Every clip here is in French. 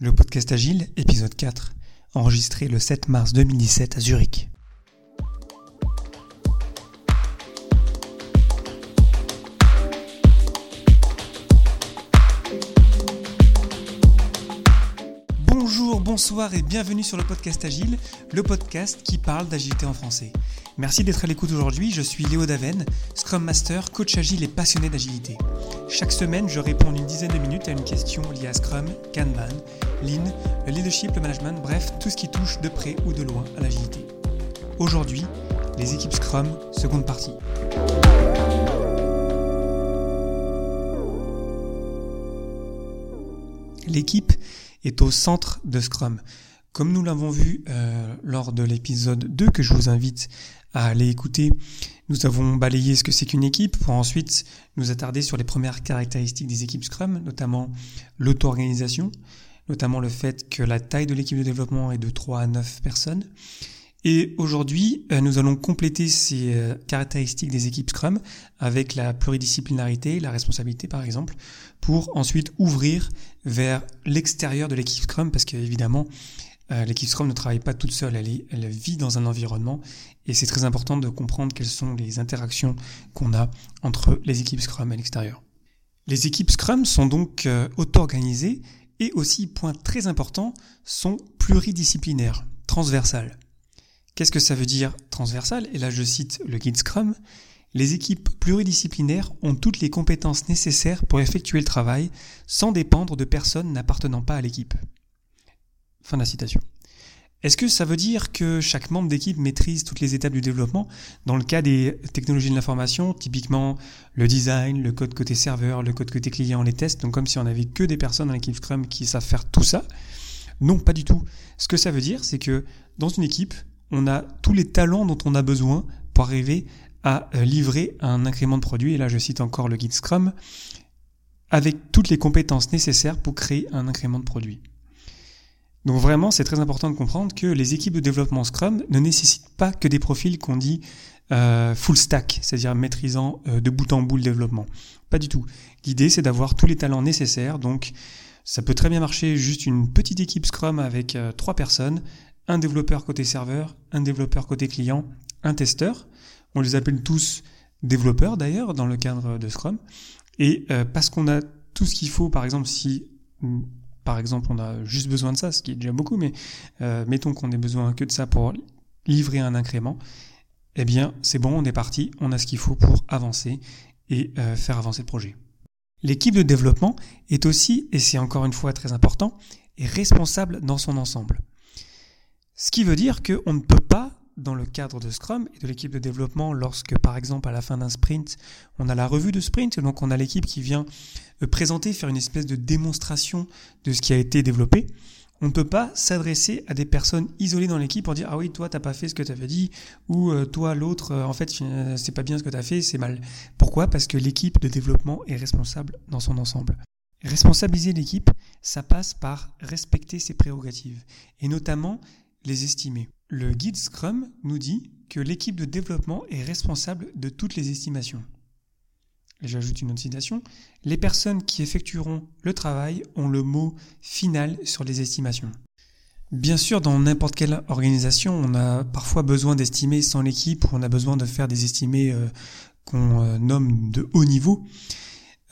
Le podcast Agile, épisode 4, enregistré le 7 mars 2017 à Zurich. Bonjour, bonsoir et bienvenue sur le podcast Agile, le podcast qui parle d'agilité en français. Merci d'être à l'écoute aujourd'hui, je suis Léo Daven, Scrum Master, coach agile et passionné d'agilité. Chaque semaine, je réponds une dizaine de minutes à une question liée à Scrum, Kanban, Lean, le leadership, le management, bref, tout ce qui touche de près ou de loin à l'agilité. Aujourd'hui, les équipes Scrum, seconde partie. L'équipe est au centre de Scrum. Comme nous l'avons vu euh, lors de l'épisode 2 que je vous invite à aller écouter, nous avons balayé ce que c'est qu'une équipe pour ensuite nous attarder sur les premières caractéristiques des équipes Scrum, notamment l'auto-organisation, notamment le fait que la taille de l'équipe de développement est de 3 à 9 personnes. Et aujourd'hui, euh, nous allons compléter ces euh, caractéristiques des équipes Scrum avec la pluridisciplinarité, la responsabilité par exemple, pour ensuite ouvrir vers l'extérieur de l'équipe Scrum, parce qu'évidemment, euh, l'équipe Scrum ne travaille pas toute seule, elle, elle vit dans un environnement et c'est très important de comprendre quelles sont les interactions qu'on a entre les équipes Scrum et l'extérieur. Les équipes Scrum sont donc euh, auto-organisées et aussi, point très important, sont pluridisciplinaires, transversales. Qu'est-ce que ça veut dire transversal? Et là je cite le guide Scrum. Les équipes pluridisciplinaires ont toutes les compétences nécessaires pour effectuer le travail sans dépendre de personnes n'appartenant pas à l'équipe. Fin de la citation. Est-ce que ça veut dire que chaque membre d'équipe maîtrise toutes les étapes du développement Dans le cas des technologies de l'information, typiquement le design, le code côté serveur, le code côté client, les tests, donc comme si on n'avait que des personnes dans l'équipe Scrum qui savent faire tout ça. Non, pas du tout. Ce que ça veut dire, c'est que dans une équipe, on a tous les talents dont on a besoin pour arriver à euh, livrer un incrément de produit. Et là, je cite encore le guide Scrum, avec toutes les compétences nécessaires pour créer un incrément de produit. Donc vraiment, c'est très important de comprendre que les équipes de développement Scrum ne nécessitent pas que des profils qu'on dit euh, full stack, c'est-à-dire maîtrisant euh, de bout en bout le développement. Pas du tout. L'idée, c'est d'avoir tous les talents nécessaires. Donc, ça peut très bien marcher juste une petite équipe Scrum avec euh, trois personnes, un développeur côté serveur, un développeur côté client, un testeur. On les appelle tous développeurs d'ailleurs dans le cadre de Scrum. Et parce qu'on a tout ce qu'il faut, par exemple, si par exemple, on a juste besoin de ça, ce qui est déjà beaucoup, mais euh, mettons qu'on ait besoin que de ça pour livrer un incrément, eh bien, c'est bon, on est parti, on a ce qu'il faut pour avancer et euh, faire avancer le projet. L'équipe de développement est aussi, et c'est encore une fois très important, est responsable dans son ensemble. Ce qui veut dire qu'on ne peut pas dans le cadre de Scrum et de l'équipe de développement lorsque, par exemple, à la fin d'un sprint, on a la revue de sprint, donc on a l'équipe qui vient euh, présenter, faire une espèce de démonstration de ce qui a été développé. On ne peut pas s'adresser à des personnes isolées dans l'équipe pour dire ah oui toi t'as pas fait ce que tu avais dit ou euh, toi l'autre euh, en fait c'est pas bien ce que tu as fait c'est mal. Pourquoi? Parce que l'équipe de développement est responsable dans son ensemble. Responsabiliser l'équipe, ça passe par respecter ses prérogatives et notamment les estimer. Le guide Scrum nous dit que l'équipe de développement est responsable de toutes les estimations. J'ajoute une autre citation. Les personnes qui effectueront le travail ont le mot final sur les estimations. Bien sûr, dans n'importe quelle organisation, on a parfois besoin d'estimer sans l'équipe ou on a besoin de faire des estimés euh, qu'on euh, nomme de haut niveau.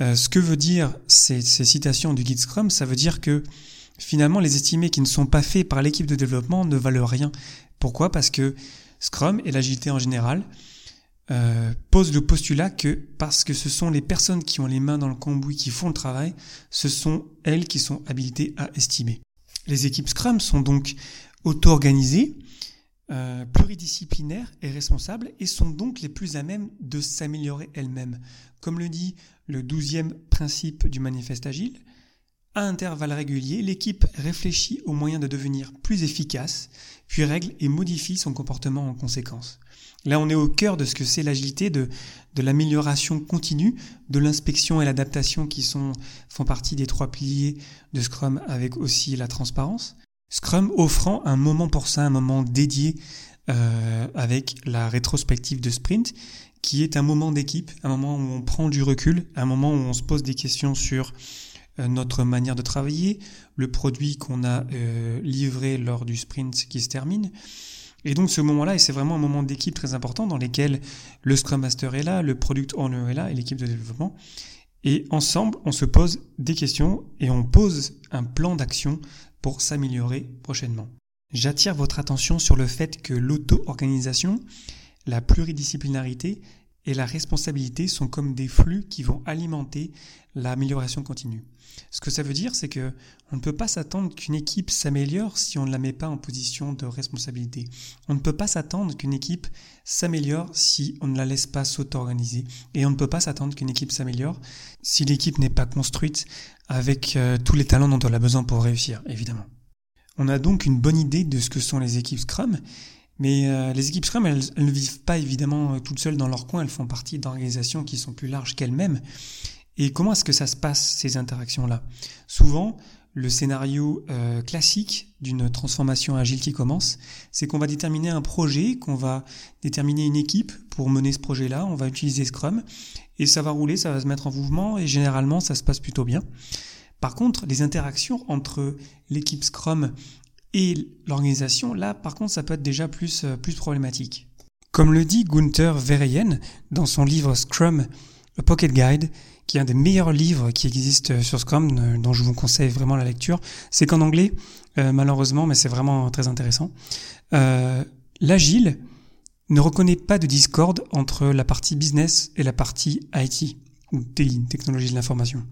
Euh, ce que veut dire ces, ces citations du guide Scrum, ça veut dire que finalement, les estimés qui ne sont pas faits par l'équipe de développement ne valent rien. Pourquoi? Parce que Scrum et l'agilité en général euh, posent le postulat que parce que ce sont les personnes qui ont les mains dans le cambouis qui font le travail, ce sont elles qui sont habilitées à estimer. Les équipes Scrum sont donc auto-organisées, euh, pluridisciplinaires et responsables et sont donc les plus à même de s'améliorer elles-mêmes. Comme le dit le douzième principe du manifeste agile, à intervalles réguliers, l'équipe réfléchit aux moyens de devenir plus efficace, puis règle et modifie son comportement en conséquence. Là, on est au cœur de ce que c'est l'agilité, de, de l'amélioration continue, de l'inspection et l'adaptation qui sont, font partie des trois piliers de Scrum avec aussi la transparence. Scrum offrant un moment pour ça, un moment dédié euh, avec la rétrospective de sprint, qui est un moment d'équipe, un moment où on prend du recul, un moment où on se pose des questions sur notre manière de travailler, le produit qu'on a euh, livré lors du sprint qui se termine. Et donc ce moment-là, et c'est vraiment un moment d'équipe très important dans lequel le Scrum Master est là, le Product Owner est là et l'équipe de développement. Et ensemble, on se pose des questions et on pose un plan d'action pour s'améliorer prochainement. J'attire votre attention sur le fait que l'auto-organisation, la pluridisciplinarité et la responsabilité sont comme des flux qui vont alimenter l'amélioration continue. Ce que ça veut dire, c'est que on ne peut pas s'attendre qu'une équipe s'améliore si on ne la met pas en position de responsabilité. On ne peut pas s'attendre qu'une équipe s'améliore si on ne la laisse pas s'auto-organiser. Et on ne peut pas s'attendre qu'une équipe s'améliore si l'équipe n'est pas construite avec euh, tous les talents dont elle a besoin pour réussir, évidemment. On a donc une bonne idée de ce que sont les équipes Scrum, mais euh, les équipes Scrum, elles, ne vivent pas évidemment euh, toutes seules dans leur coin, elles font partie d'organisations qui sont plus larges qu'elles-mêmes. Et comment est-ce que ça se passe, ces interactions-là? Souvent, le scénario euh, classique d'une transformation agile qui commence, c'est qu'on va déterminer un projet, qu'on va déterminer une équipe pour mener ce projet-là, on va utiliser Scrum, et ça va rouler, ça va se mettre en mouvement, et généralement, ça se passe plutôt bien. Par contre, les interactions entre l'équipe Scrum et l'organisation, là, par contre, ça peut être déjà plus, euh, problématique. Comme le dit Gunther Verheyen dans son livre Scrum, A Pocket Guide, qui est un des meilleurs livres qui existent sur Scrum, euh, dont je vous conseille vraiment la lecture. C'est qu'en anglais, euh, malheureusement, mais c'est vraiment très intéressant. L'agile ne reconnaît pas de discorde entre la partie business et la partie IT, ou technologie de l'information.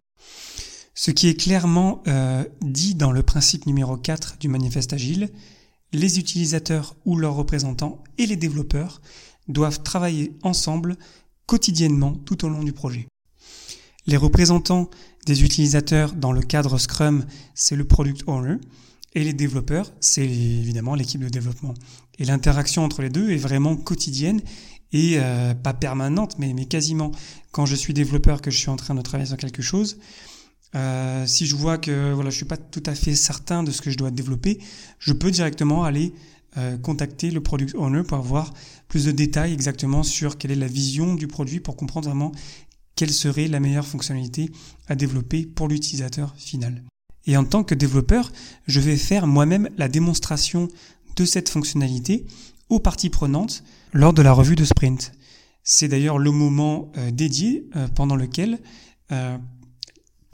Ce qui est clairement euh, dit dans le principe numéro 4 du manifeste agile, les utilisateurs ou leurs représentants et les développeurs doivent travailler ensemble quotidiennement tout au long du projet. Les représentants des utilisateurs dans le cadre Scrum, c'est le product owner, et les développeurs, c'est évidemment l'équipe de développement. Et l'interaction entre les deux est vraiment quotidienne et euh, pas permanente, mais, mais quasiment. Quand je suis développeur, que je suis en train de travailler sur quelque chose, euh, si je vois que voilà, je suis pas tout à fait certain de ce que je dois développer, je peux directement aller euh, contacter le product owner pour avoir plus de détails exactement sur quelle est la vision du produit pour comprendre vraiment quelle serait la meilleure fonctionnalité à développer pour l'utilisateur final. Et en tant que développeur, je vais faire moi-même la démonstration de cette fonctionnalité aux parties prenantes lors de la revue de sprint. C'est d'ailleurs le moment euh, dédié pendant lequel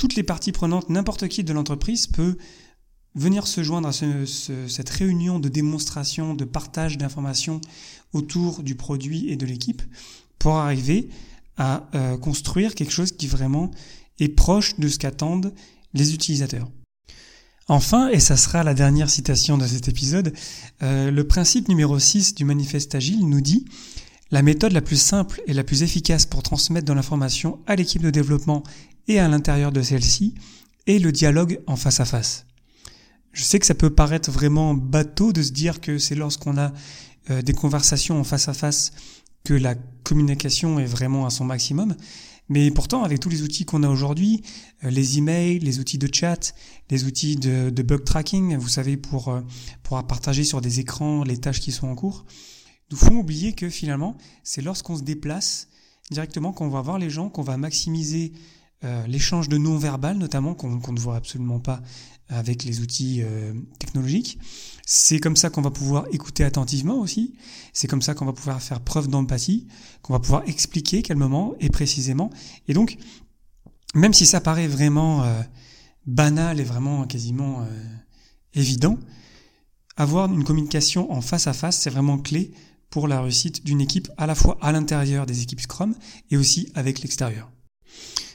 toutes les parties prenantes, n'importe qui de l'entreprise peut venir se joindre à cette réunion de démonstration, de partage d'informations autour du produit et de l'équipe pour arriver à euh, construire quelque chose qui vraiment est proche de ce qu'attendent les utilisateurs. Enfin, et ça sera la dernière citation de cet épisode, euh, le principe numéro 6 du manifeste agile nous dit la méthode la plus simple et la plus efficace pour transmettre de l'information à l'équipe de développement et à l'intérieur de celle-ci est le dialogue en face à face. Je sais que ça peut paraître vraiment bateau de se dire que c'est lorsqu'on a euh, des conversations en face à face que la communication est vraiment à son maximum. Mais pourtant, avec tous les outils qu'on a aujourd'hui, euh, les emails, les outils de chat, les outils de, bug tracking, vous savez, pour, euh, pour partager sur des écrans les tâches qui sont en cours, nous font oublier que finalement, c'est lorsqu'on se déplace directement qu'on va voir les gens, qu'on va maximiser euh, l'échange de non-verbal notamment qu'on ne voit absolument pas avec les outils euh, technologiques. C'est comme ça qu'on va pouvoir écouter attentivement aussi. C'est comme ça qu'on va pouvoir faire preuve d'empathie, qu'on va pouvoir expliquer calmement et précisément. Et donc, même si ça paraît vraiment euh, banal et vraiment quasiment évident, avoir une communication en face à face, c'est vraiment clé pour la réussite d'une équipe à la fois à l'intérieur des équipes Scrum et aussi avec l'extérieur.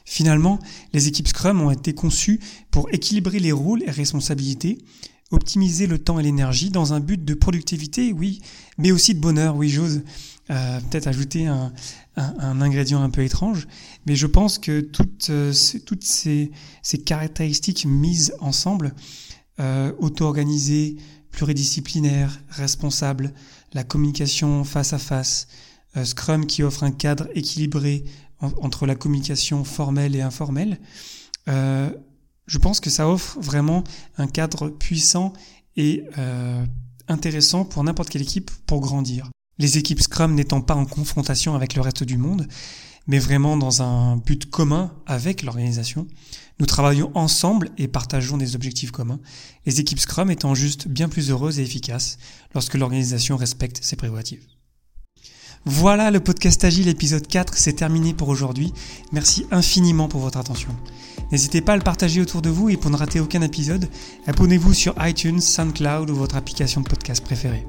Finalement, les équipes Scrum ont été conçues pour équilibrer les rôles et responsabilités, optimiser le temps et l'énergie dans un but de productivité, oui, mais aussi de bonheur, oui, j'ose euh, peut-être ajouter un, ingrédient un peu étrange, mais je pense que toutes, euh, ces, caractéristiques mises ensemble, euh, auto-organisées, pluridisciplinaires, responsables, la communication face à face, Scrum qui offre un cadre équilibré, entre la communication formelle et informelle, euh, je pense que ça offre vraiment un cadre puissant et euh, intéressant pour n'importe quelle équipe pour grandir. Les équipes Scrum n'étant pas en confrontation avec le reste du monde, mais vraiment dans un but commun avec l'organisation. Nous travaillons ensemble et partageons des objectifs communs, les équipes Scrum étant juste bien plus heureuses et efficaces lorsque l'organisation respecte ses prérogatives. Voilà, le podcast Agile épisode 4, c'est terminé pour aujourd'hui. Merci infiniment pour votre attention. N'hésitez pas à le partager autour de vous et pour ne rater aucun épisode, abonnez-vous sur iTunes, SoundCloud ou votre application de podcast préférée.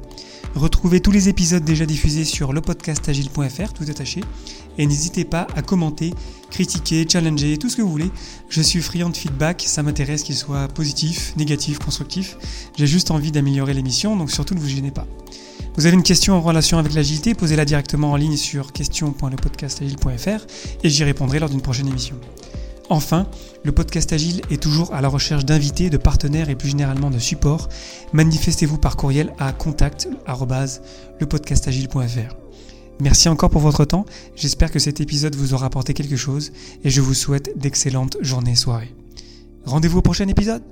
Retrouvez tous les épisodes déjà diffusés sur lepodcastagile.fr, tout attaché, et n'hésitez pas à commenter, critiquer, challenger, tout ce que vous voulez. Je suis friand de feedback, ça m'intéresse qu'il soit positif, négatif, constructif. J'ai juste envie d'améliorer l'émission, donc surtout ne vous gênez pas. Vous avez une question en relation avec l'agilité, posez-la directement en ligne sur question.lepodcastagile.fr et j'y répondrai lors d'une prochaine émission. Enfin, le podcast Agile est toujours à la recherche d'invités, de partenaires et plus généralement de supports. Manifestez-vous par courriel à contact@lepodcastagile.fr. Merci encore pour votre temps, j'espère que cet épisode vous aura apporté quelque chose et je vous souhaite d'excellentes journées et soirées. Rendez-vous au prochain épisode